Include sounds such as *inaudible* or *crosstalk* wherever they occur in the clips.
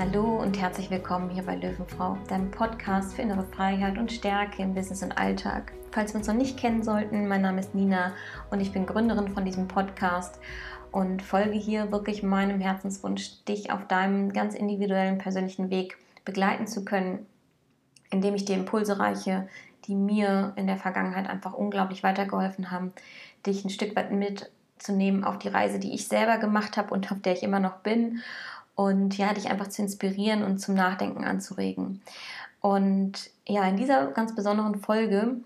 Hallo und herzlich willkommen hier bei Löwenfrau, deinem Podcast für innere Freiheit und Stärke im Business und Alltag. Falls wir uns noch nicht kennen sollten, mein Name ist Nina und ich bin Gründerin von diesem Podcast und folge hier wirklich meinem Herzenswunsch, dich auf deinem ganz individuellen persönlichen Weg begleiten zu können, indem ich dir Impulse reiche, die mir in der Vergangenheit einfach unglaublich weitergeholfen haben, dich ein Stück weit mitzunehmen auf die Reise, die ich selber gemacht habe und auf der ich immer noch bin und ja, dich einfach zu inspirieren und zum Nachdenken anzuregen. Und ja, in dieser ganz besonderen Folge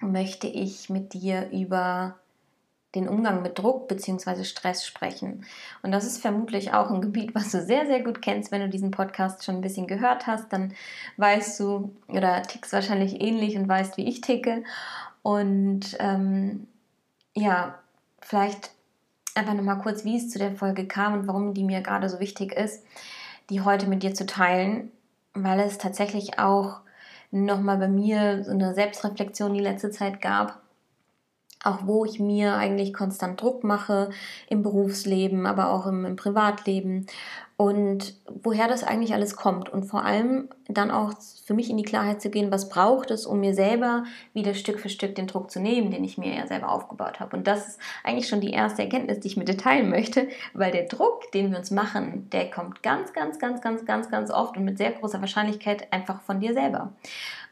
möchte ich mit dir über den Umgang mit Druck bzw. Stress sprechen. Und das ist vermutlich auch ein Gebiet, was du sehr, sehr gut kennst. Wenn du diesen Podcast schon ein bisschen gehört hast, dann weißt du oder tickst wahrscheinlich ähnlich und weißt, wie ich ticke. Und ähm, ja, vielleicht einfach nochmal kurz, wie es zu der Folge kam und warum die mir gerade so wichtig ist, die heute mit dir zu teilen, weil es tatsächlich auch nochmal bei mir so eine Selbstreflexion die letzte Zeit gab. Auch wo ich mir eigentlich konstant Druck mache im Berufsleben, aber auch im, im, Privatleben und woher das eigentlich alles kommt und vor allem dann auch für mich in die Klarheit zu gehen, was braucht es, um mir selber wieder Stück für Stück den Druck zu nehmen, den ich mir ja selber aufgebaut habe. Und das ist eigentlich schon die erste Erkenntnis, die ich mit dir teilen möchte, weil der Druck, den wir uns machen, der kommt ganz, ganz, ganz, ganz, ganz, ganz oft und mit sehr großer Wahrscheinlichkeit einfach von dir selber.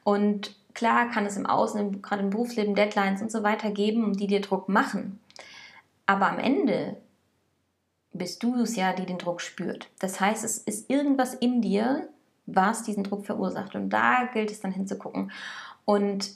Und Klar kann es im Außen, gerade im Berufsleben, Deadlines und so weiter geben, die dir Druck machen. Aber am Ende bist du es ja, die den Druck spürt. Das heißt, es ist irgendwas in dir, was diesen Druck verursacht. Und da gilt es dann hinzugucken. Und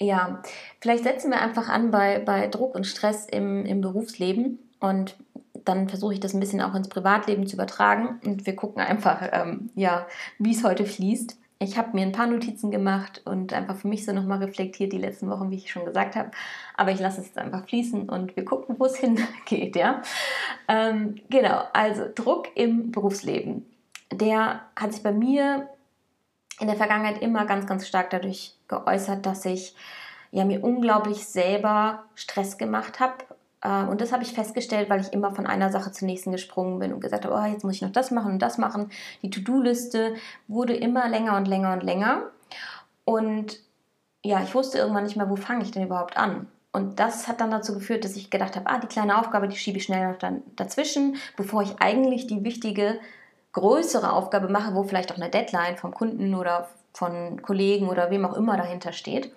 ja, vielleicht setzen wir einfach an bei, bei Druck und Stress im, im Berufsleben und dann versuche ich das ein bisschen auch ins Privatleben zu übertragen und wir gucken einfach, ähm, ja, wie es heute fließt ich habe mir ein paar Notizen gemacht und einfach für mich so nochmal reflektiert die letzten Wochen, wie ich schon gesagt habe. Aber ich lasse es jetzt einfach fließen und wir gucken, wo es *laughs* hingeht, ja. Ähm, genau, also Druck im Berufsleben. Der hat sich bei mir in der Vergangenheit immer ganz, ganz stark dadurch geäußert, dass ich ja, mir unglaublich selber Stress gemacht habe und das habe ich festgestellt, weil ich immer von einer Sache zur nächsten gesprungen bin und gesagt habe, oh, jetzt muss ich noch das machen und das machen. Die To-Do-Liste wurde immer länger und länger und länger. Und ja, ich wusste irgendwann nicht mehr, wo fange ich denn überhaupt an. Und das hat dann dazu geführt, dass ich gedacht habe, ah, die kleine Aufgabe, die schiebe ich schnell noch dann dazwischen, bevor ich eigentlich die wichtige, größere Aufgabe mache, wo vielleicht auch eine Deadline vom Kunden oder von Kollegen oder wem auch immer dahinter steht.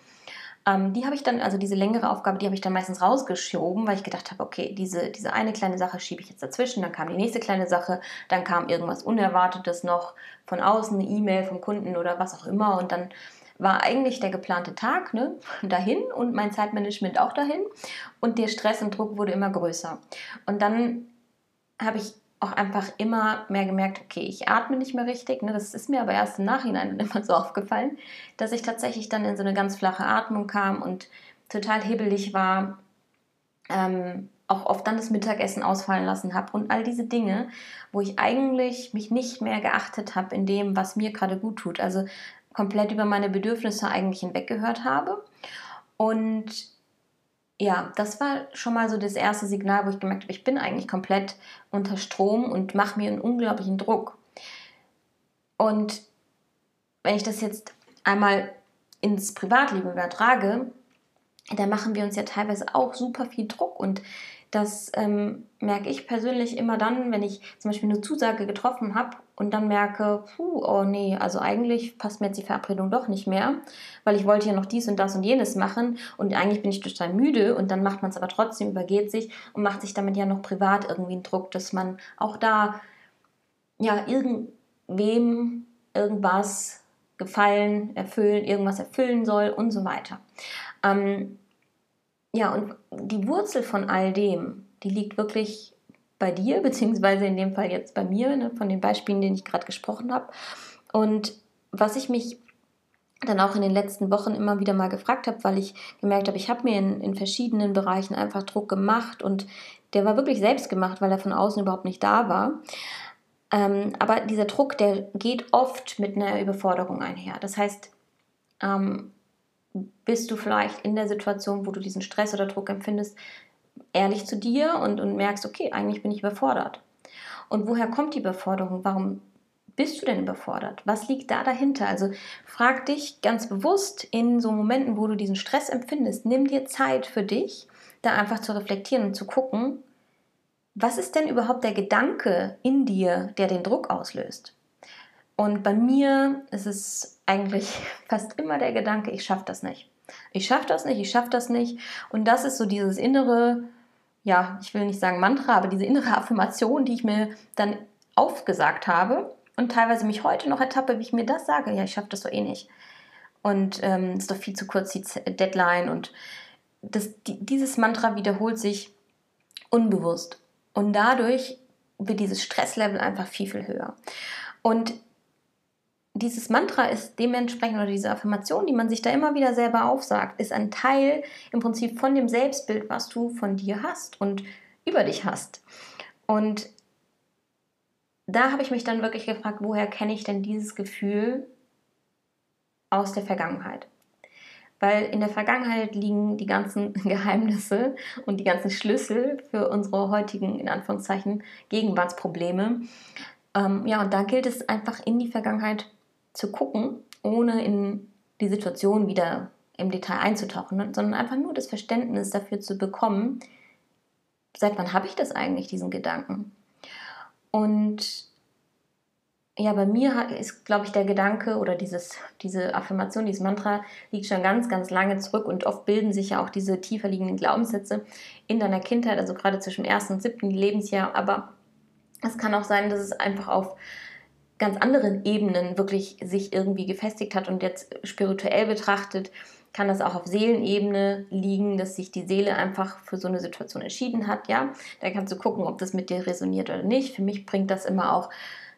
Ähm, die habe ich dann, also diese längere Aufgabe, die habe ich dann meistens rausgeschoben, weil ich gedacht habe, okay, diese, diese eine kleine Sache schiebe ich jetzt dazwischen, dann kam die nächste kleine Sache, dann kam irgendwas Unerwartetes noch von außen, eine E-Mail vom Kunden oder was auch immer und dann war eigentlich der geplante Tag ne, *laughs* dahin und mein Zeitmanagement auch dahin und der Stress und Druck wurde immer größer. Und dann habe ich auch einfach immer mehr gemerkt, okay, ich atme nicht mehr richtig. Ne? Das ist mir aber erst im Nachhinein *laughs* immer so aufgefallen, dass ich tatsächlich dann in so eine ganz flache Atmung kam und total hibbelig war. Ähm, auch oft dann das Mittagessen ausfallen lassen habe und all diese Dinge, wo ich eigentlich mich nicht mehr geachtet habe in dem, was mir gerade gut tut. Also komplett über meine Bedürfnisse eigentlich hinweggehört habe. Und ja, das war schon mal so das erste Signal, wo ich gemerkt habe, ich bin eigentlich komplett unter Strom und mache mir einen unglaublichen Druck. Und wenn ich das jetzt einmal ins Privatleben übertrage, da machen wir uns ja teilweise auch super viel Druck und das ähm, merke ich persönlich immer dann, wenn ich zum Beispiel eine Zusage getroffen habe und dann merke, puh, oh nee, also eigentlich passt mir jetzt die Verabredung doch nicht mehr, weil ich wollte ja noch dies und das und jenes machen und eigentlich bin ich total müde und dann macht man es aber trotzdem, übergeht sich und macht sich damit ja noch privat irgendwie einen Druck, dass man auch da ja irgendwem irgendwas gefallen, erfüllen, irgendwas erfüllen soll und so weiter. Ähm, ja, und die Wurzel von all dem, die liegt wirklich bei dir, beziehungsweise in dem Fall jetzt bei mir, ne, von den Beispielen, denen ich gerade gesprochen habe. Und was ich mich dann auch in den letzten Wochen immer wieder mal gefragt habe, weil ich gemerkt habe, ich habe mir in, in verschiedenen Bereichen einfach Druck gemacht und der war wirklich selbst gemacht, weil er von außen überhaupt nicht da war. Ähm, aber dieser Druck, der geht oft mit einer Überforderung einher. Das heißt, ähm, bist du vielleicht in der Situation, wo du diesen Stress oder Druck empfindest, ehrlich zu dir und, und merkst, okay, eigentlich bin ich überfordert. Und woher kommt die Überforderung? Warum bist du denn überfordert? Was liegt da dahinter? Also frag dich ganz bewusst in so Momenten, wo du diesen Stress empfindest, nimm dir Zeit für dich, da einfach zu reflektieren und zu gucken, was ist denn überhaupt der Gedanke in dir, der den Druck auslöst? Und bei mir ist es eigentlich *laughs* fast immer der Gedanke, ich schaffe das nicht. Ich schaffe das nicht, ich schaffe das nicht. Und das ist so dieses innere, ja, ich will nicht sagen Mantra, aber diese innere *laughs* Affirmation, die ich mir dann aufgesagt habe und teilweise mich heute noch ertappe, wie ich mir das sage, ja, ich schaffe das so eh nicht. Und es ähm, ist doch viel zu kurz die Deadline und das, die, dieses Mantra wiederholt sich unbewusst. Und dadurch wird dieses Stresslevel einfach viel, viel höher. Und dieses Mantra ist dementsprechend, oder diese Affirmation, die man sich da immer wieder selber aufsagt, ist ein Teil im Prinzip von dem Selbstbild, was du von dir hast und über dich hast. Und da habe ich mich dann wirklich gefragt, woher kenne ich denn dieses Gefühl aus der Vergangenheit? Weil in der Vergangenheit liegen die ganzen *laughs* Geheimnisse und die ganzen Schlüssel für unsere heutigen, in Anführungszeichen, Gegenwartsprobleme. Ähm, ja, und da gilt es einfach in die Vergangenheit zu gucken, ohne in die Situation wieder im Detail einzutauchen, ne, sondern einfach nur das Verständnis dafür zu bekommen, seit wann habe ich das eigentlich, diesen Gedanken? Und ja, bei mir ist, glaube ich, der Gedanke oder dieses, diese Affirmation, dieses Mantra liegt schon ganz, ganz lange zurück und oft bilden sich ja auch diese tiefer liegenden Glaubenssätze in deiner Kindheit, also gerade zwischen dem ersten und siebten Lebensjahr. Aber es kann auch sein, dass es einfach auf ganz anderen Ebenen wirklich sich irgendwie gefestigt hat und jetzt spirituell betrachtet, kann das auch auf Seelenebene liegen, dass sich die Seele einfach für so eine Situation entschieden hat, ja. Da kannst du gucken, ob das mit dir resoniert oder nicht. Für mich bringt das immer auch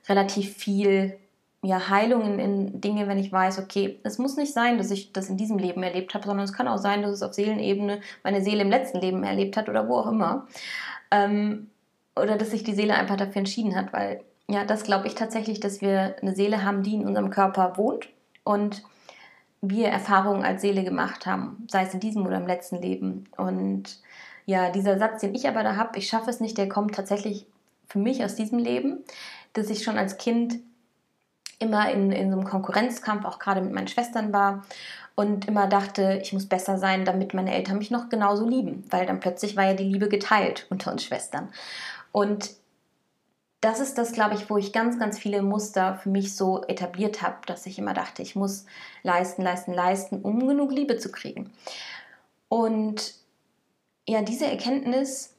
relativ viel ja, Heilung in, in Dinge, wenn ich weiß, okay, es muss nicht sein, dass ich das in diesem Leben erlebt habe, sondern es kann auch sein, dass es auf Seelenebene meine Seele im letzten Leben erlebt hat oder wo auch immer. Ähm, oder dass sich die Seele einfach dafür entschieden hat, weil ja, das glaube ich tatsächlich, dass wir eine Seele haben, die in unserem Körper wohnt und wir Erfahrungen als Seele gemacht haben, sei es in diesem oder im letzten Leben. Und ja, dieser Satz, den ich aber da habe, ich schaffe es nicht, der kommt tatsächlich für mich aus diesem Leben, dass ich schon als Kind immer in, in so einem Konkurrenzkampf, auch gerade mit meinen Schwestern war und immer dachte, ich muss besser sein, damit meine Eltern mich noch genauso lieben, weil dann plötzlich war ja die Liebe geteilt unter uns Schwestern. Und das ist das, glaube ich, wo ich ganz, ganz viele Muster für mich so etabliert habe, dass ich immer dachte, ich muss leisten, leisten, leisten, um genug Liebe zu kriegen. Und ja, diese Erkenntnis,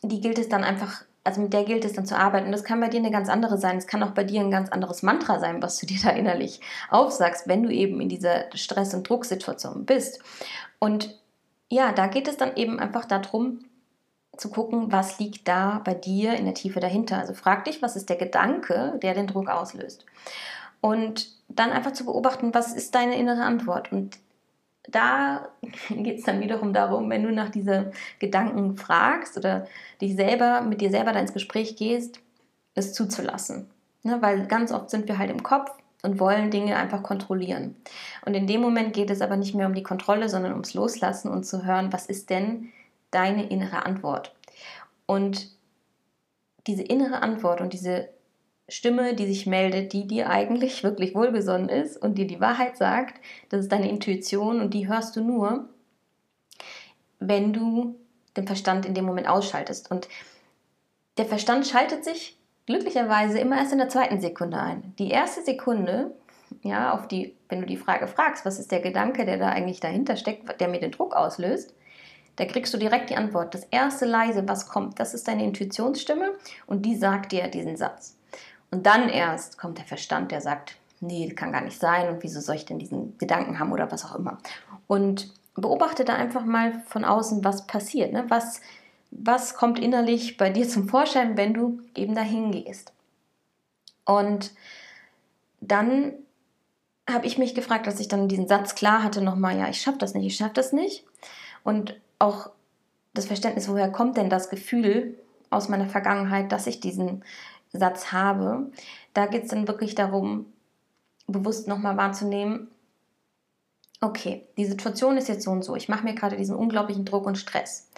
die gilt es dann einfach, also mit der gilt es dann zu arbeiten. Und das kann bei dir eine ganz andere sein. Es kann auch bei dir ein ganz anderes Mantra sein, was du dir da innerlich aufsagst, wenn du eben in dieser Stress- und Drucksituation bist. Und ja, da geht es dann eben einfach darum, zu gucken, was liegt da bei dir in der Tiefe dahinter. Also frag dich, was ist der Gedanke, der den Druck auslöst. Und dann einfach zu beobachten, was ist deine innere Antwort. Und da *laughs* geht es dann wiederum darum, wenn du nach diesen Gedanken fragst oder dich selber mit dir selber da ins Gespräch gehst, es zuzulassen. Ne, weil ganz oft sind wir halt im Kopf und wollen Dinge einfach kontrollieren. Und in dem Moment geht es aber nicht mehr um die Kontrolle, sondern ums Loslassen und zu hören, was ist denn deine innere Antwort. Und diese innere Antwort und diese Stimme, die sich meldet, die dir eigentlich wirklich wohlgesonnen ist und dir die Wahrheit sagt, das ist deine Intuition und die hörst du nur, wenn du den Verstand in dem Moment ausschaltest. Und der Verstand schaltet sich glücklicherweise immer erst in der zweiten Sekunde ein. Die erste Sekunde, ja, auf die, wenn du die Frage fragst, was ist der Gedanke, der da eigentlich dahinter steckt, der mir den Druck auslöst, da kriegst du direkt die Antwort. Das erste leise, was kommt, das ist deine Intuitionsstimme und die sagt dir diesen Satz. Und dann erst kommt der Verstand, der sagt, nee, kann gar nicht sein und wieso soll ich denn diesen Gedanken haben oder was auch immer. Und beobachte da einfach mal von außen, was passiert. Ne? Was, was kommt innerlich bei dir zum Vorschein, wenn du eben dahin gehst. Und dann habe ich mich gefragt, dass ich dann diesen Satz klar hatte, nochmal, ja, ich schaffe das nicht, ich schaffe das nicht. Und auch das Verständnis, woher kommt denn das Gefühl aus meiner Vergangenheit, dass ich diesen Satz habe. Da geht es dann wirklich darum, bewusst nochmal wahrzunehmen, okay, die Situation ist jetzt so und so. Ich mache mir gerade diesen unglaublichen Druck und Stress.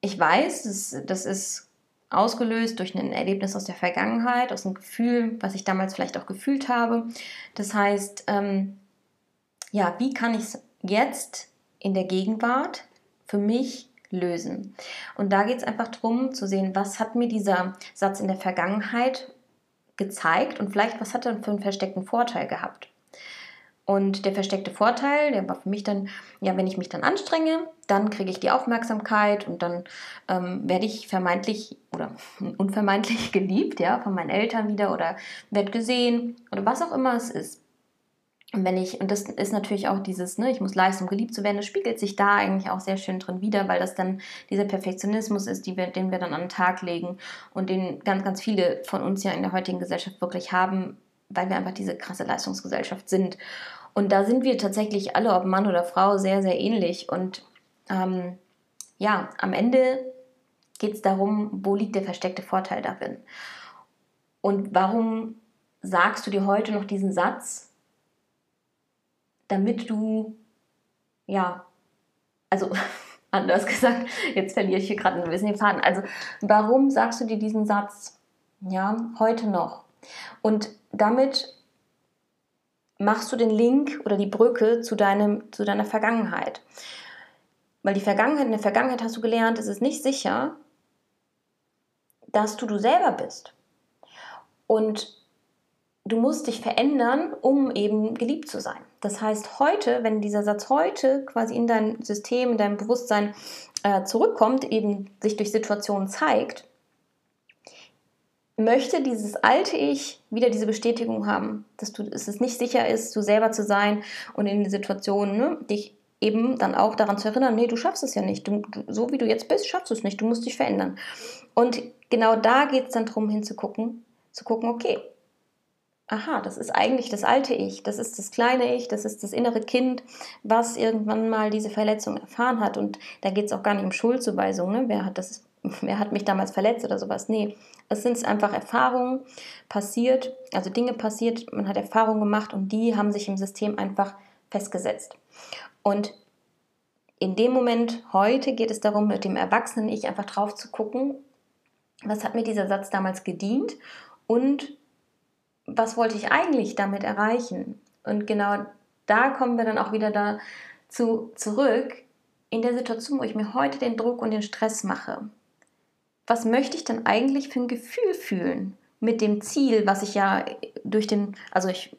Ich weiß, das, das ist ausgelöst durch ein Erlebnis aus der Vergangenheit, aus einem Gefühl, was ich damals vielleicht auch gefühlt habe. Das heißt, ähm, ja, wie kann ich es jetzt in der Gegenwart für mich lösen? Und da geht es einfach darum zu sehen, was hat mir dieser Satz in der Vergangenheit gezeigt und vielleicht, was hat er für einen versteckten Vorteil gehabt? Und der versteckte Vorteil, der war für mich dann, ja, wenn ich mich dann anstrenge, dann kriege ich die Aufmerksamkeit und dann ähm, werde ich vermeintlich oder *laughs* unvermeintlich geliebt, ja, von meinen Eltern wieder oder werde gesehen oder was auch immer es ist. Und wenn ich, und das ist natürlich auch dieses, ne, ich muss leisten, um geliebt zu werden, das spiegelt sich da eigentlich auch sehr schön drin wieder, weil das dann dieser Perfektionismus ist, wir, den wir dann an den Tag legen und den ganz, ganz viele von uns ja in der heutigen Gesellschaft wirklich haben, weil wir einfach diese krasse Leistungsgesellschaft sind. Und da sind wir tatsächlich alle, ob Mann oder Frau, sehr, sehr ähnlich. Und ähm, ja, am Ende geht es darum, wo liegt der versteckte Vorteil darin? Und warum sagst du dir heute noch diesen Satz, damit du, ja, also *laughs* anders gesagt, jetzt verliere ich hier gerade ein bisschen den Faden. Also, warum sagst du dir diesen Satz, ja, heute noch? Und damit machst du den Link oder die Brücke zu, deinem, zu deiner Vergangenheit. Weil die Vergangenheit, in der Vergangenheit hast du gelernt, es ist nicht sicher, dass du du selber bist. Und du musst dich verändern, um eben geliebt zu sein. Das heißt, heute, wenn dieser Satz heute quasi in dein System, in dein Bewusstsein äh, zurückkommt, eben sich durch Situationen zeigt, möchte dieses alte Ich wieder diese Bestätigung haben, dass du, dass es nicht sicher ist, du selber zu sein und in Situationen ne, dich eben dann auch daran zu erinnern, nee, du schaffst es ja nicht. Du, du, so wie du jetzt bist, schaffst du es nicht. Du musst dich verändern. Und genau da geht es dann darum, hinzugucken, zu gucken, okay, aha, das ist eigentlich das alte Ich, das ist das kleine Ich, das ist das innere Kind, was irgendwann mal diese Verletzung erfahren hat. Und da geht es auch gar nicht um Schuldzuweisung, ne? wer, hat das, *laughs* wer hat mich damals verletzt oder sowas. Nee, es sind einfach Erfahrungen passiert, also Dinge passiert, man hat Erfahrungen gemacht und die haben sich im System einfach festgesetzt. Und in dem Moment, heute geht es darum, mit dem erwachsenen Ich einfach drauf zu gucken, was hat mir dieser Satz damals gedient und was wollte ich eigentlich damit erreichen? Und genau da kommen wir dann auch wieder dazu zurück, in der Situation, wo ich mir heute den Druck und den Stress mache. Was möchte ich denn eigentlich für ein Gefühl fühlen? Mit dem Ziel, was ich ja durch den, also ich,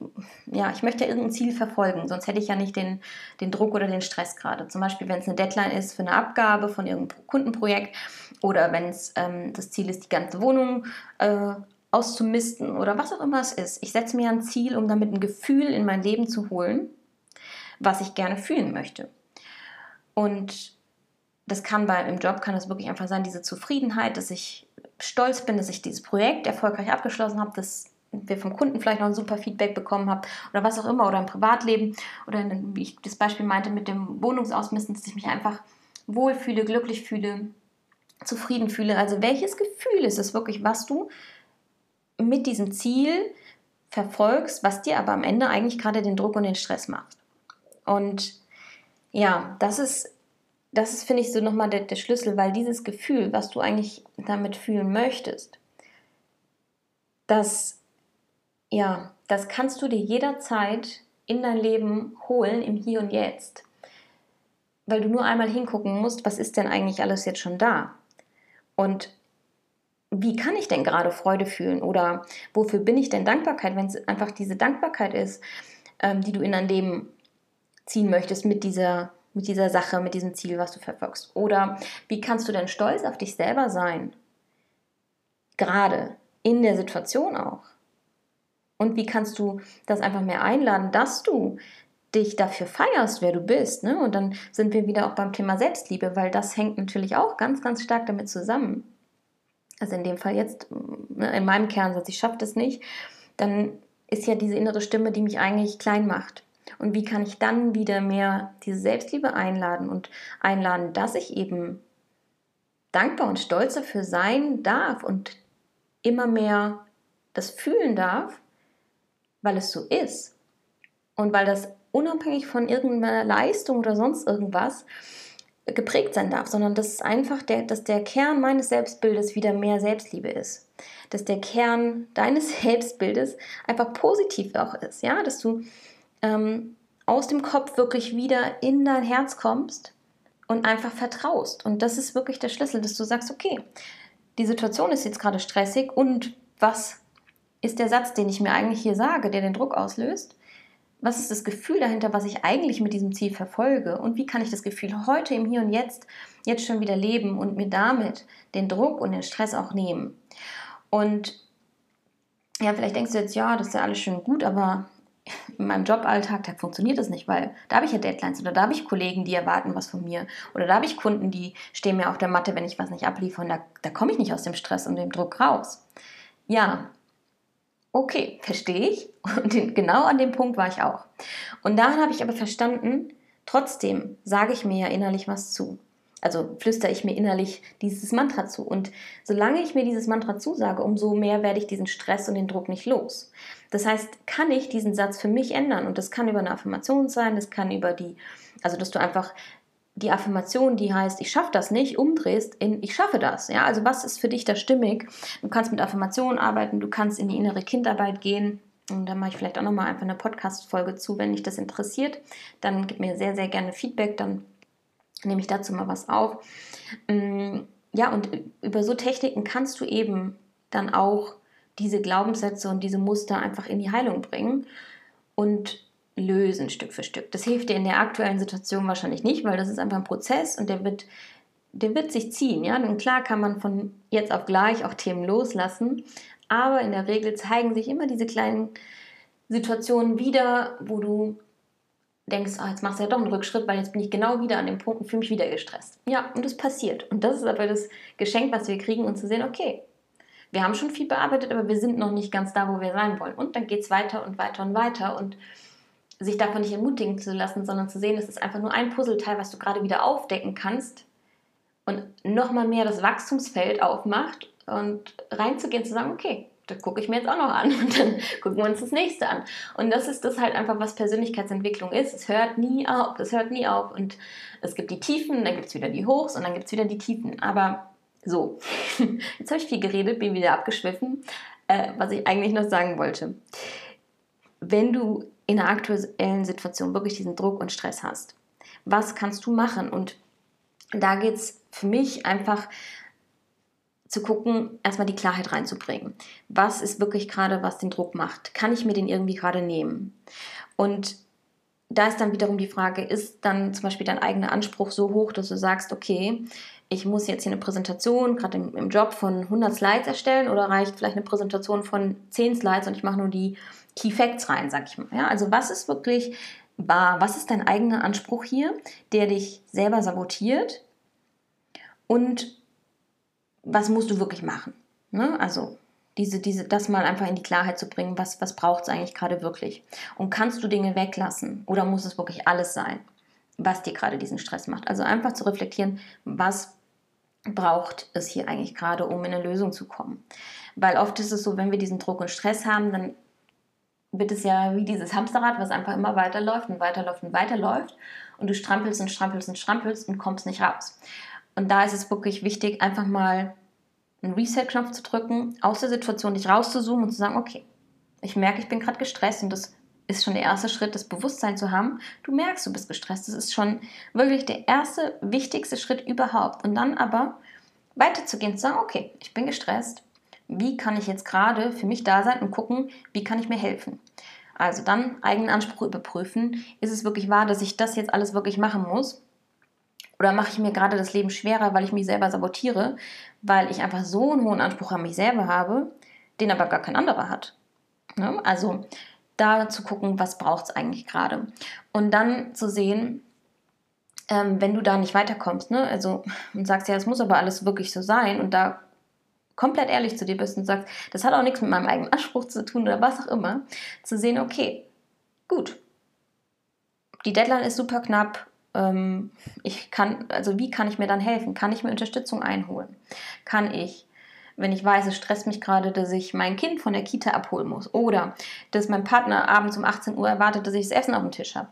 ja, ich möchte ja irgendein Ziel verfolgen, sonst hätte ich ja nicht den, den Druck oder den Stress gerade. Zum Beispiel, wenn es eine Deadline ist für eine Abgabe von irgendeinem Kundenprojekt oder wenn es ähm, das Ziel ist, die ganze Wohnung äh, auszumisten oder was auch immer es ist. Ich setze mir ein Ziel, um damit ein Gefühl in mein Leben zu holen, was ich gerne fühlen möchte. Und das kann bei im Job kann es wirklich einfach sein, diese Zufriedenheit, dass ich stolz bin, dass ich dieses Projekt erfolgreich abgeschlossen habe, dass wir vom Kunden vielleicht noch ein super Feedback bekommen haben oder was auch immer oder im Privatleben oder wie ich das Beispiel meinte mit dem Wohnungsausmisten, dass ich mich einfach wohlfühle, glücklich fühle, zufrieden fühle. Also welches Gefühl ist es wirklich, was du mit diesem Ziel verfolgst, was dir aber am Ende eigentlich gerade den Druck und den Stress macht. Und ja, das ist, das ist, finde ich, so nochmal der, der Schlüssel, weil dieses Gefühl, was du eigentlich damit fühlen möchtest, das, ja, das kannst du dir jederzeit in dein Leben holen, im Hier und Jetzt. Weil du nur einmal hingucken musst, was ist denn eigentlich alles jetzt schon da? Und wie kann ich denn gerade Freude fühlen oder wofür bin ich denn Dankbarkeit, wenn es einfach diese Dankbarkeit ist, ähm, die du in dein Leben ziehen möchtest mit dieser, mit dieser Sache, mit diesem Ziel, was du verfolgst. Oder wie kannst du denn stolz auf dich selber sein? Gerade in der Situation auch. Und wie kannst du das einfach mehr einladen, dass du dich dafür feierst, wer du bist. Ne? Und dann sind wir wieder auch beim Thema Selbstliebe, weil das hängt natürlich auch ganz, ganz stark damit zusammen also in dem Fall jetzt ne, in meinem Kernsatz, ich schaffe das nicht, dann ist ja diese innere Stimme, die mich eigentlich klein macht. Und wie kann ich dann wieder mehr diese Selbstliebe einladen und einladen, dass ich eben dankbar und stolz dafür sein darf und immer mehr das fühlen darf, weil es so ist. Und weil das unabhängig von irgendeiner Leistung oder sonst irgendwas geprägt sein darf, sondern dass einfach der, dass der Kern meines Selbstbildes wieder mehr Selbstliebe ist. Dass der Kern deines *laughs* Selbstbildes einfach positiv auch ist, ja, dass du ähm, aus dem Kopf wirklich wieder in dein Herz kommst und einfach vertraust. Und das ist wirklich der Schlüssel, dass du sagst, okay, die Situation ist jetzt gerade stressig und was ist der Satz, den ich mir eigentlich hier sage, der den Druck auslöst? Was ist das Gefühl dahinter, was ich eigentlich mit diesem Ziel verfolge? Und wie kann ich das Gefühl heute im Hier und Jetzt jetzt schon wieder leben und mir damit den Druck und den Stress auch nehmen? Und ja, vielleicht denkst du jetzt, ja, das ist ja alles schön gut, aber in meinem Joballtag, da funktioniert das nicht, weil da habe ich ja Deadlines oder da habe ich Kollegen, die erwarten was von mir oder da habe ich Kunden, die stehen mir auf der Matte, wenn ich was nicht abliefere und da, da komme ich nicht aus dem Stress und dem Druck raus. Ja, okay, verstehe ich. Und genau an dem Punkt war ich auch. Und daran habe ich aber verstanden, trotzdem sage ich mir ja innerlich was zu. Also flüstere ich mir innerlich dieses Mantra zu. Und solange ich mir dieses Mantra zusage, umso mehr werde ich diesen Stress und den Druck nicht los. Das heißt, kann ich diesen Satz für mich ändern? Und das kann über eine Affirmation sein, das kann über die, also dass du einfach die Affirmation, die heißt, ich schaffe das nicht, umdrehst in ich schaffe das. Ja, also was ist für dich da stimmig? Du kannst mit Affirmationen arbeiten, du kannst in die innere Kindarbeit gehen. Und da mache ich vielleicht auch nochmal einfach eine Podcast-Folge zu, wenn dich das interessiert. Dann gib mir sehr, sehr gerne Feedback, dann nehme ich dazu mal was auf. Mm, ja, und über so Techniken kannst du eben dann auch diese Glaubenssätze und diese Muster einfach in die Heilung bringen. Und lösen Stück für Stück. Das hilft dir in der aktuellen Situation wahrscheinlich nicht, weil das ist einfach ein Prozess und der wird, der wird sich ziehen. Ja? Und klar kann man von jetzt auf gleich auch Themen loslassen, aber in der Regel zeigen sich immer diese kleinen Situationen wieder, wo du denkst, oh, jetzt machst du ja doch einen Rückschritt, weil jetzt bin ich genau wieder an dem Punkt und fühle mich wieder gestresst. Ja, und das passiert. Und das ist aber das Geschenk, was wir kriegen, um zu sehen, okay, wir haben schon viel bearbeitet, aber wir sind noch nicht ganz da, wo wir sein wollen. Und dann geht es weiter und weiter und weiter. Und sich davon nicht entmutigen zu lassen, sondern zu sehen, es ist einfach nur ein Puzzleteil, was du gerade wieder aufdecken kannst und nochmal mehr das Wachstumsfeld aufmacht und reinzugehen, zu sagen, okay, das gucke ich mir jetzt auch noch an *laughs* und dann gucken wir uns das nächste an. Und das ist das halt einfach, was Persönlichkeitsentwicklung ist. Es hört nie auf, es hört nie auf. Und es gibt die Tiefen, dann gibt es wieder die Hochs und dann gibt es wieder die Tiefen. Aber so, *laughs* jetzt habe ich viel geredet, bin wieder abgeschwiffen, äh, was ich eigentlich noch sagen wollte. Wenn du in der aktuellen Situation wirklich diesen Druck und Stress hast. Was kannst du machen? Und da geht es für mich einfach zu gucken, erstmal die Klarheit reinzubringen. Was ist wirklich gerade, was den Druck macht? Kann ich mir den irgendwie gerade nehmen? Und da ist dann wiederum die Frage, ist dann zum Beispiel dein eigener Anspruch so hoch, dass du sagst, okay, ich muss jetzt hier eine Präsentation, gerade im, im, Job, von 100 Slides erstellen oder reicht vielleicht eine Präsentation von 10 Slides und ich mache nur die Key Facts rein, sag ich mal. Ja, also was ist wirklich wahr? Was ist dein eigener Anspruch hier, der dich selber sabotiert? Und was musst du wirklich machen? Ne? Also diese, diese, das mal einfach in die Klarheit zu bringen, was, was braucht es eigentlich gerade wirklich? Und kannst du Dinge weglassen oder muss es wirklich alles sein, was dir gerade diesen Stress macht? Also einfach zu reflektieren, was braucht es hier eigentlich gerade, um in eine Lösung zu kommen? Weil oft ist es so, wenn wir diesen Druck und Stress haben, dann wird es ja wie dieses Hamsterrad, was einfach immer weiterläuft und weiterläuft und weiterläuft und du strampelst und strampelst und strampelst und kommst nicht raus. Und da ist es wirklich wichtig, einfach mal einen Reset-Knopf zu drücken, aus der Situation dich rauszuzoomen und zu sagen, okay, ich merke, ich bin gerade gestresst und das ist schon der erste Schritt, das Bewusstsein zu haben. Du merkst, du bist gestresst. Das ist schon wirklich der erste, wichtigste Schritt überhaupt. Und dann aber weiterzugehen, zu sagen, okay, ich bin gestresst, wie kann ich jetzt gerade für mich da sein und gucken, wie kann ich mir helfen. Also dann eigenen Anspruch überprüfen. Ist es wirklich wahr, dass ich das jetzt alles wirklich machen muss? Oder mache ich mir gerade das Leben schwerer, weil ich mich selber sabotiere, weil ich einfach so einen hohen Anspruch an mich selber habe, den aber gar kein anderer hat. Ne? Also da zu gucken, was braucht es eigentlich gerade. Und dann zu sehen, ähm, wenn du da nicht weiterkommst, ne? also und sagst ja, es muss aber alles wirklich so sein und da komplett ehrlich zu dir bist und sagst, das hat auch nichts mit meinem eigenen Anspruch zu tun oder was auch immer, zu sehen, okay, gut, die Deadline ist super knapp, ähm, ich kann, also wie kann ich mir dann helfen? Kann ich mir Unterstützung einholen? Kann ich wenn ich weiß, es stresst mich gerade, dass ich mein Kind von der Kita abholen muss oder dass mein Partner abends um 18 Uhr erwartet, dass ich das Essen auf dem Tisch habe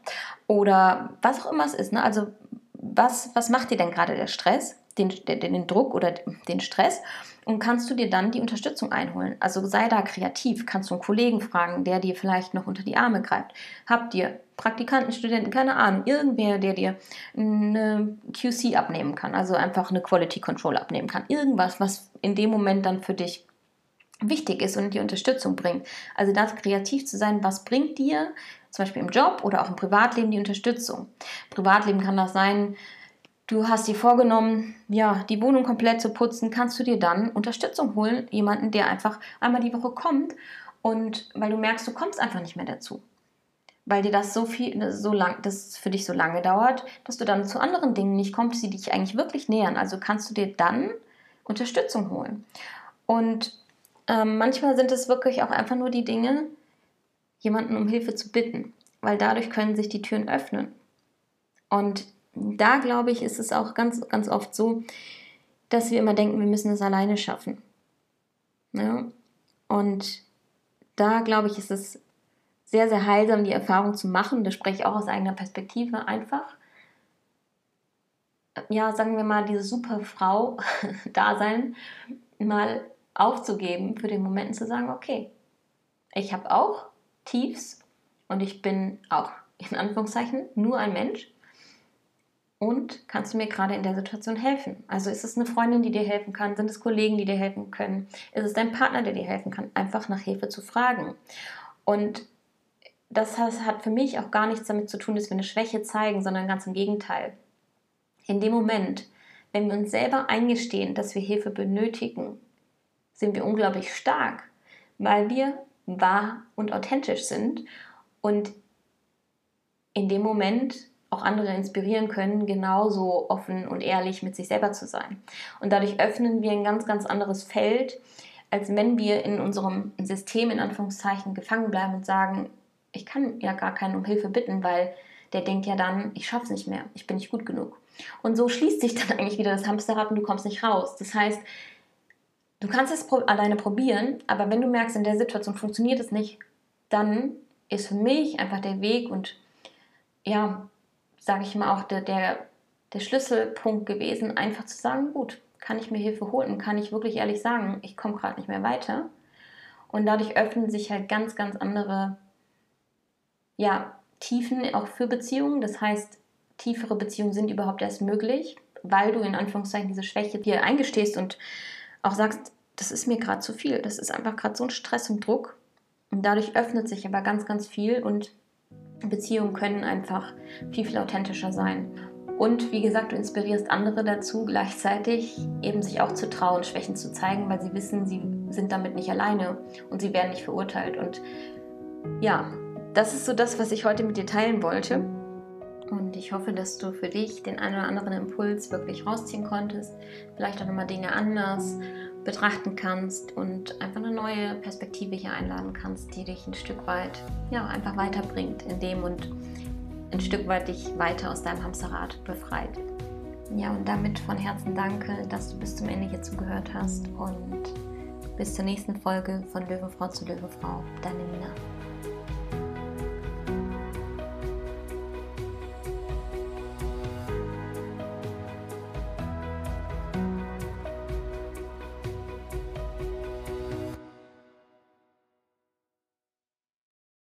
oder was auch immer es ist. Ne? Also was, was macht dir denn gerade der Stress, den, den, Druck oder den Stress? Und kannst du dir dann die Unterstützung einholen? Also sei da kreativ. Kannst du einen Kollegen fragen, der dir vielleicht noch unter die Arme greift? Habt ihr Praktikanten, Studenten, keine Ahnung, irgendwer, der dir eine QC abnehmen kann, also einfach eine Quality Control abnehmen kann. Irgendwas, was in dem Moment dann für dich wichtig ist und die Unterstützung bringt. Also da kreativ zu sein, was bringt dir zum Beispiel im Job oder auch im Privatleben die Unterstützung. Privatleben kann das sein, du hast dir vorgenommen, ja, die Wohnung komplett zu putzen, kannst du dir dann Unterstützung holen, jemanden, der einfach einmal die Woche kommt und weil du merkst, du kommst einfach nicht mehr dazu. Weil dir das so viel, so lang, das für dich so lange dauert, dass du dann zu anderen Dingen nicht kommst, die dich eigentlich wirklich nähern. Also kannst du dir dann Unterstützung holen. Und ähm, manchmal sind es wirklich auch einfach nur die Dinge, jemanden um Hilfe zu bitten, weil dadurch können sich die Türen öffnen. Und da glaube ich, ist es auch ganz, ganz oft so, dass wir immer denken, wir müssen es alleine schaffen. Ja? Und da glaube ich, ist es sehr, sehr heilsam, die Erfahrung zu machen. Da spreche ich auch aus eigener Perspektive einfach. Ja, sagen wir mal, diese super Frau-Dasein *laughs* mal aufzugeben für den Moment zu sagen, okay, ich habe auch Tiefs und ich bin auch in Anführungszeichen nur ein Mensch und kannst du mir gerade in der Situation helfen? Also ist es eine Freundin, die dir helfen kann? Sind es Kollegen, die dir helfen können? Ist es dein Partner, der dir helfen kann? Einfach nach Hilfe zu fragen. Und das hat für mich auch gar nichts damit zu tun, dass wir eine Schwäche zeigen, sondern ganz im Gegenteil. In dem Moment, wenn wir uns selber eingestehen, dass wir Hilfe benötigen, sind wir unglaublich stark, weil wir wahr und authentisch sind und in dem Moment auch andere inspirieren können, genauso offen und ehrlich mit sich selber zu sein. Und dadurch öffnen wir ein ganz, ganz anderes Feld, als wenn wir in unserem System in Anführungszeichen gefangen bleiben und sagen, ich kann ja gar keinen um Hilfe bitten, weil der denkt ja dann, ich schaffe es nicht mehr, ich bin nicht gut genug. Und so schließt sich *laughs* dann eigentlich wieder das Hamsterrad und du kommst nicht raus. Das heißt, du kannst es alleine probieren, aber wenn du merkst, in der Situation funktioniert es nicht, dann ist für mich einfach der Weg und ja, sage ich mal, auch der, der, der Schlüsselpunkt gewesen, einfach zu sagen, gut, kann ich mir Hilfe holen? Kann ich wirklich ehrlich sagen, ich komme gerade nicht mehr weiter? Und dadurch öffnen sich halt ganz, ganz andere ja, Tiefen auch für Beziehungen. Das heißt, tiefere Beziehungen sind überhaupt erst möglich, weil du in Anführungszeichen diese Schwäche dir eingestehst und auch sagst, das ist mir gerade zu viel. Das ist einfach gerade so ein Stress und Druck. Und dadurch öffnet sich aber ganz, ganz viel und Beziehungen können einfach viel, viel authentischer sein. Und wie gesagt, du inspirierst andere dazu, gleichzeitig eben sich auch zu trauen, Schwächen zu zeigen, weil sie wissen, sie sind damit nicht alleine und sie werden nicht verurteilt. Und ja, das ist so das, was ich heute mit dir teilen wollte. Und ich hoffe, dass du für dich den einen oder anderen Impuls wirklich rausziehen konntest. Vielleicht auch nochmal Dinge anders betrachten kannst und einfach eine neue Perspektive hier einladen kannst, die dich ein Stück weit ja, einfach weiterbringt in dem und ein Stück weit dich weiter aus deinem Hamsterrad befreit. Ja, und damit von Herzen danke, dass du bis zum Ende hier zugehört hast und bis zur nächsten Folge von Löwenfrau zu Löwenfrau. Deine Nina.